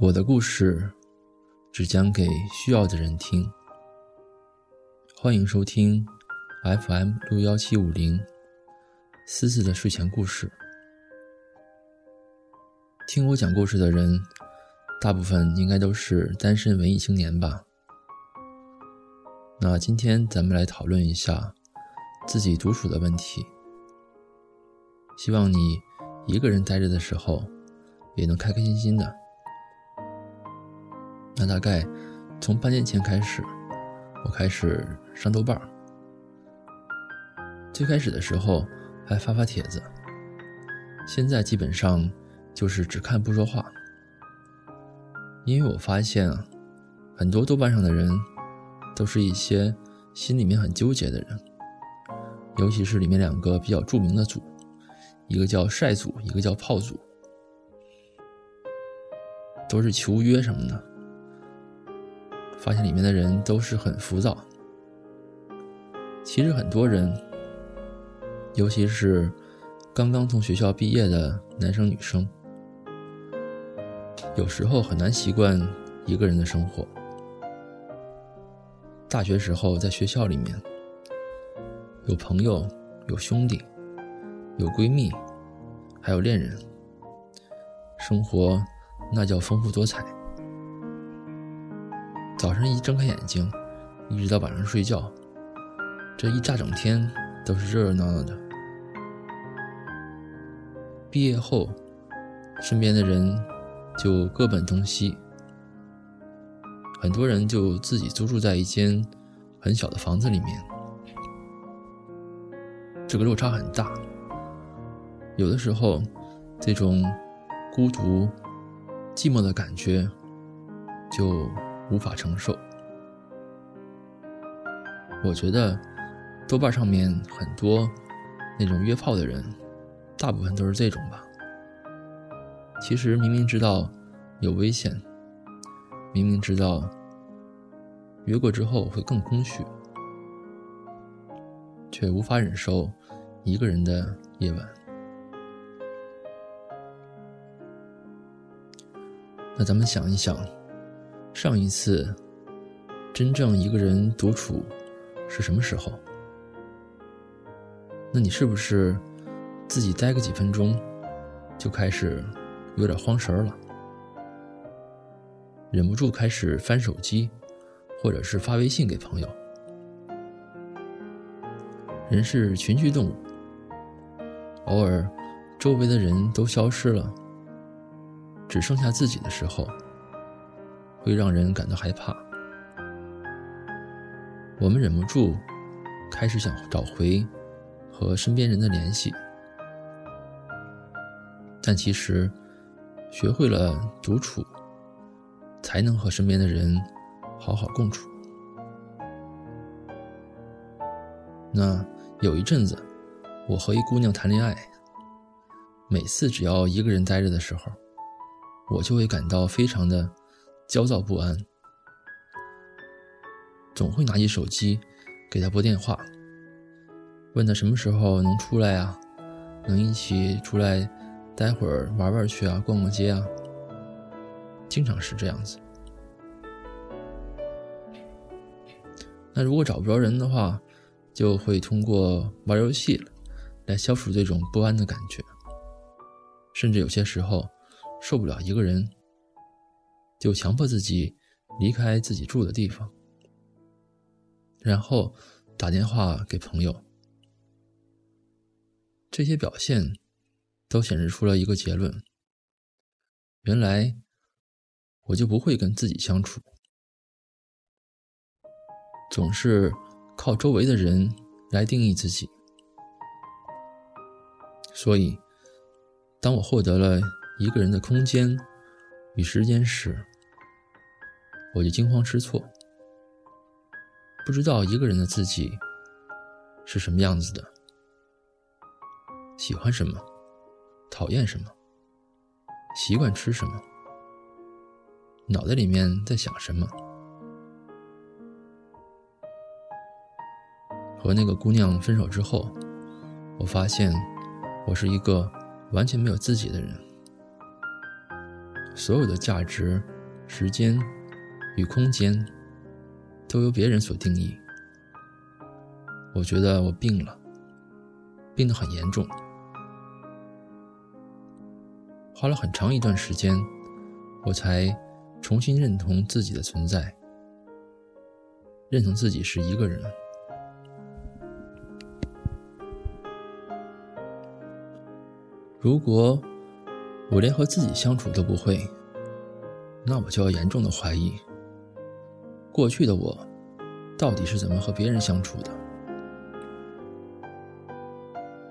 我的故事只讲给需要的人听。欢迎收听 FM 六幺七五零思思的睡前故事。听我讲故事的人，大部分应该都是单身文艺青年吧？那今天咱们来讨论一下自己独处的问题。希望你一个人待着的时候，也能开开心心的。那大概从半年前开始，我开始上豆瓣。最开始的时候还发发帖子，现在基本上就是只看不说话。因为我发现啊，很多豆瓣上的人都是一些心里面很纠结的人，尤其是里面两个比较著名的组，一个叫晒组，一个叫炮组，都是求约什么的。发现里面的人都是很浮躁。其实很多人，尤其是刚刚从学校毕业的男生女生，有时候很难习惯一个人的生活。大学时候在学校里面，有朋友，有兄弟，有闺蜜，还有恋人，生活那叫丰富多彩。早上一睁开眼睛，一直到晚上睡觉，这一大整天都是热热闹闹的。毕业后，身边的人就各奔东西，很多人就自己租住在一间很小的房子里面，这个落差很大。有的时候，这种孤独、寂寞的感觉就。无法承受。我觉得豆瓣上面很多那种约炮的人，大部分都是这种吧。其实明明知道有危险，明明知道约过之后会更空虚，却无法忍受一个人的夜晚。那咱们想一想。上一次真正一个人独处是什么时候？那你是不是自己待个几分钟就开始有点慌神了，忍不住开始翻手机，或者是发微信给朋友？人是群居动物，偶尔周围的人都消失了，只剩下自己的时候。会让人感到害怕，我们忍不住开始想找回和身边人的联系，但其实学会了独处，才能和身边的人好好共处。那有一阵子，我和一姑娘谈恋爱，每次只要一个人待着的时候，我就会感到非常的。焦躁不安，总会拿起手机给他拨电话，问他什么时候能出来啊？能一起出来待会儿玩玩去啊？逛逛街啊？经常是这样子。那如果找不着人的话，就会通过玩游戏来消除这种不安的感觉，甚至有些时候受不了一个人。就强迫自己离开自己住的地方，然后打电话给朋友。这些表现都显示出了一个结论：原来我就不会跟自己相处，总是靠周围的人来定义自己。所以，当我获得了一个人的空间与时间时，我就惊慌失措，不知道一个人的自己是什么样子的，喜欢什么，讨厌什么，习惯吃什么，脑袋里面在想什么。和那个姑娘分手之后，我发现我是一个完全没有自己的人，所有的价值、时间与空间都由别人所定义。我觉得我病了，病得很严重，花了很长一段时间，我才重新认同自己的存在，认同自己是一个人。如果我连和自己相处都不会，那我就要严重的怀疑，过去的我到底是怎么和别人相处的。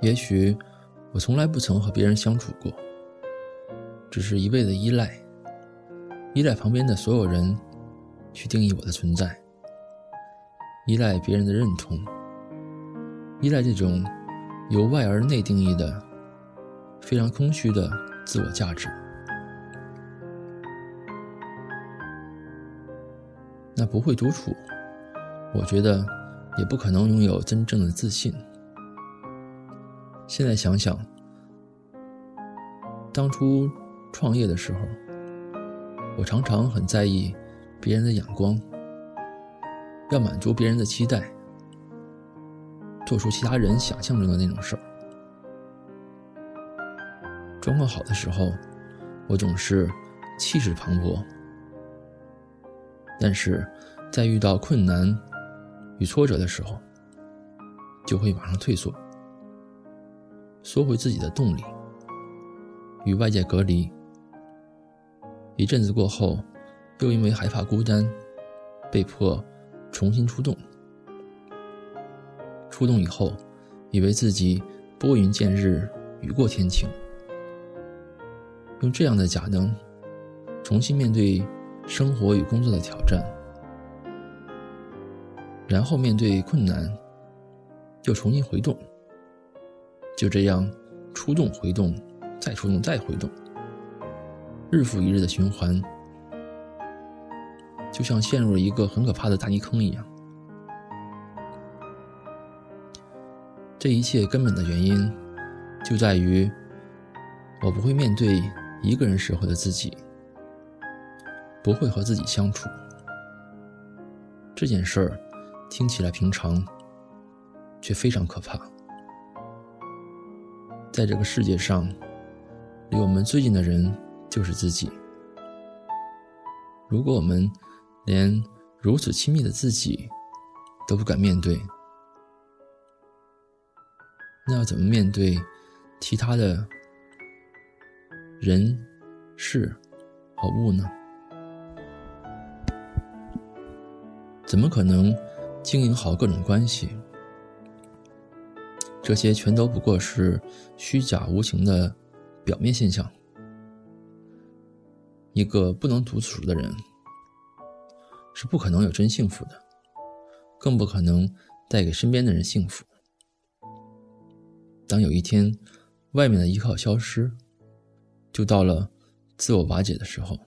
也许我从来不曾和别人相处过，只是一味的依赖，依赖旁边的所有人去定义我的存在，依赖别人的认同，依赖这种由外而内定义的非常空虚的自我价值。那不会独处，我觉得也不可能拥有真正的自信。现在想想，当初创业的时候，我常常很在意别人的眼光，要满足别人的期待，做出其他人想象中的那种事儿。状况好的时候，我总是气势磅礴，但是在遇到困难与挫折的时候，就会马上退缩。缩回自己的洞里，与外界隔离。一阵子过后，又因为害怕孤单，被迫重新出动。出动以后，以为自己拨云见日，雨过天晴。用这样的假能，重新面对生活与工作的挑战，然后面对困难，又重新回动。就这样，出动、回动，再出动、再回动，日复一日的循环，就像陷入了一个很可怕的大泥坑一样。这一切根本的原因，就在于我不会面对一个人时候的自己，不会和自己相处。这件事儿听起来平常，却非常可怕。在这个世界上，离我们最近的人就是自己。如果我们连如此亲密的自己都不敢面对，那要怎么面对其他的人、事和物呢？怎么可能经营好各种关系？这些全都不过是虚假无情的表面现象。一个不能独处的人，是不可能有真幸福的，更不可能带给身边的人幸福。当有一天，外面的依靠消失，就到了自我瓦解的时候。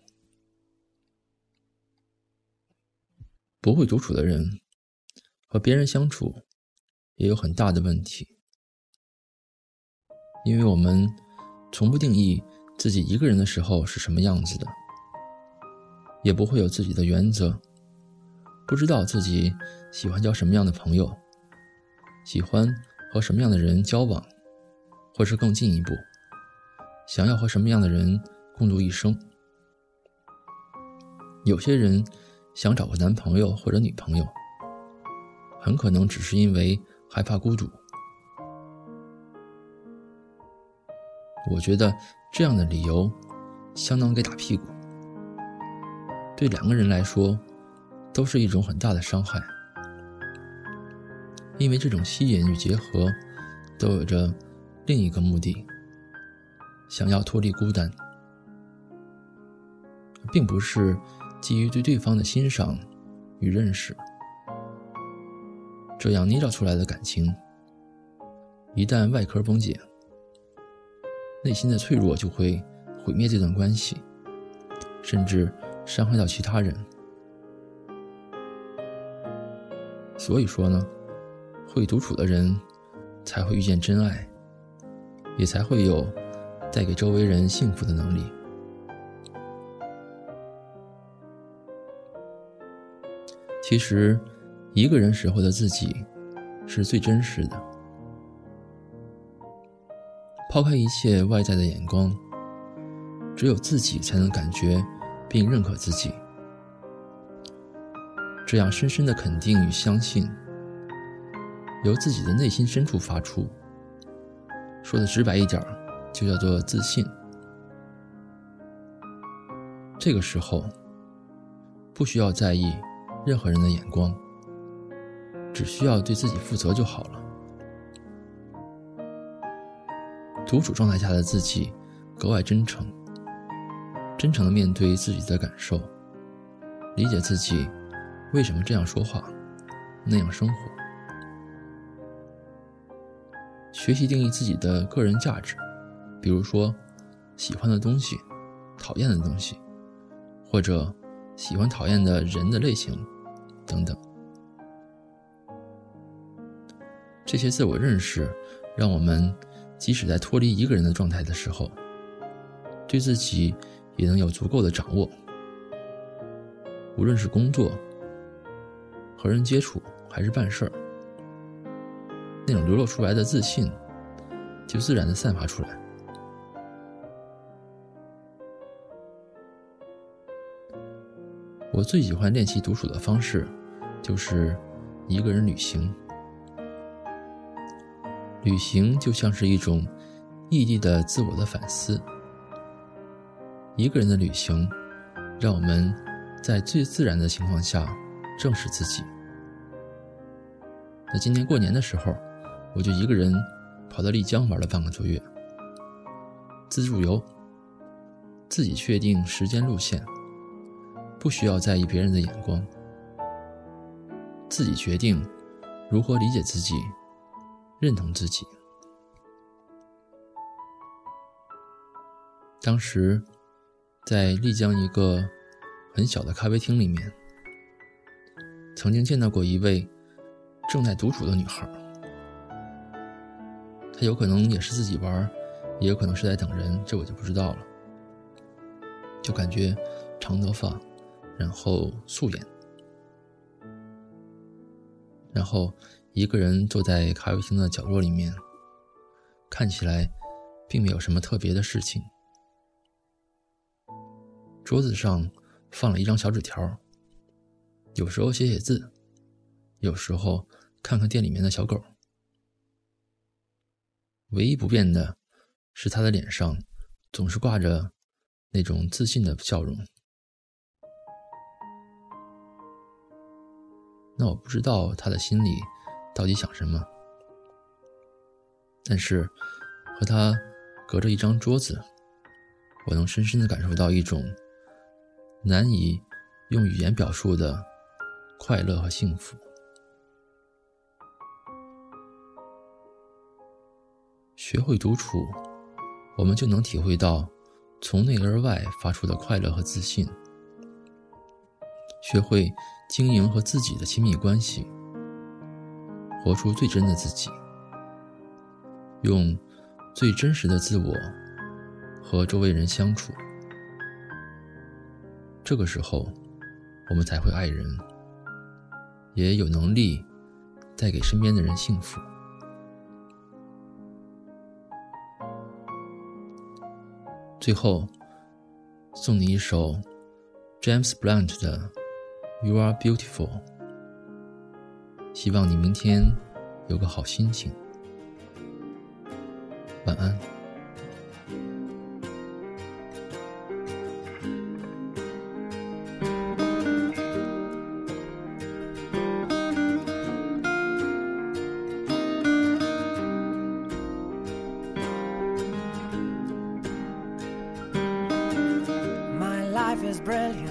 不会独处的人，和别人相处，也有很大的问题。因为我们从不定义自己一个人的时候是什么样子的，也不会有自己的原则，不知道自己喜欢交什么样的朋友，喜欢和什么样的人交往，或是更进一步，想要和什么样的人共度一生。有些人想找个男朋友或者女朋友，很可能只是因为害怕孤独。我觉得这样的理由相当给打屁股，对两个人来说都是一种很大的伤害，因为这种吸引与结合都有着另一个目的，想要脱离孤单，并不是基于对对方的欣赏与认识，这样捏造出来的感情，一旦外壳崩解。内心的脆弱就会毁灭这段关系，甚至伤害到其他人。所以说呢，会独处的人才会遇见真爱，也才会有带给周围人幸福的能力。其实一个人时候的自己是最真实的。抛开一切外在的眼光只有自己才能感觉并认可自己。这样深深的肯定与相信由自己的内心深处发出。说的直白一点儿就叫做自信。这个时候，不需要在意任何人的眼光，只需要对自己负责就好了。独处状态下的自己格外真诚，真诚的面对自己的感受，理解自己为什么这样说话，那样生活，学习定义自己的个人价值，比如说喜欢的东西、讨厌的东西，或者喜欢讨厌的人的类型等等。这些自我认识让我们。即使在脱离一个人的状态的时候，对自己也能有足够的掌握。无论是工作、和人接触，还是办事儿，那种流露出来的自信，就自然的散发出来。我最喜欢练习独处的方式，就是一个人旅行。旅行就像是一种异地的自我的反思。一个人的旅行，让我们在最自然的情况下正视自己。那今年过年的时候，我就一个人跑到丽江玩了半个多月，自助游，自己确定时间路线，不需要在意别人的眼光，自己决定如何理解自己。认同自己。当时，在丽江一个很小的咖啡厅里面，曾经见到过一位正在独处的女孩。她有可能也是自己玩，也有可能是在等人，这我就不知道了。就感觉长头发，然后素颜，然后。一个人坐在咖啡厅的角落里面，看起来并没有什么特别的事情。桌子上放了一张小纸条，有时候写写字，有时候看看店里面的小狗。唯一不变的是，他的脸上总是挂着那种自信的笑容。那我不知道他的心里。到底想什么？但是和他隔着一张桌子，我能深深的感受到一种难以用语言表述的快乐和幸福。学会独处，我们就能体会到从内而外发出的快乐和自信。学会经营和自己的亲密关系。活出最真的自己，用最真实的自我和周围人相处，这个时候，我们才会爱人，也有能力带给身边的人幸福。最后，送你一首 James Blunt 的《You Are Beautiful》。希望你明天有个好心情。晚安。Life is brilliant.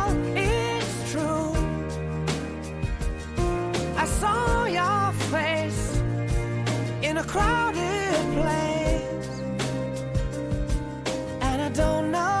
saw your face in a crowded place, and I don't know.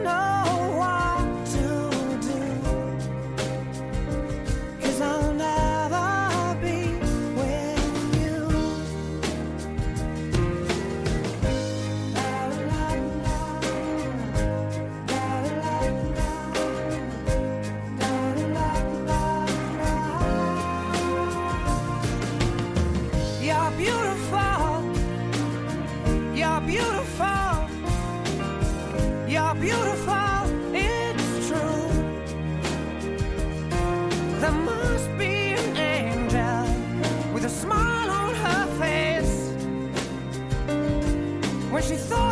she thought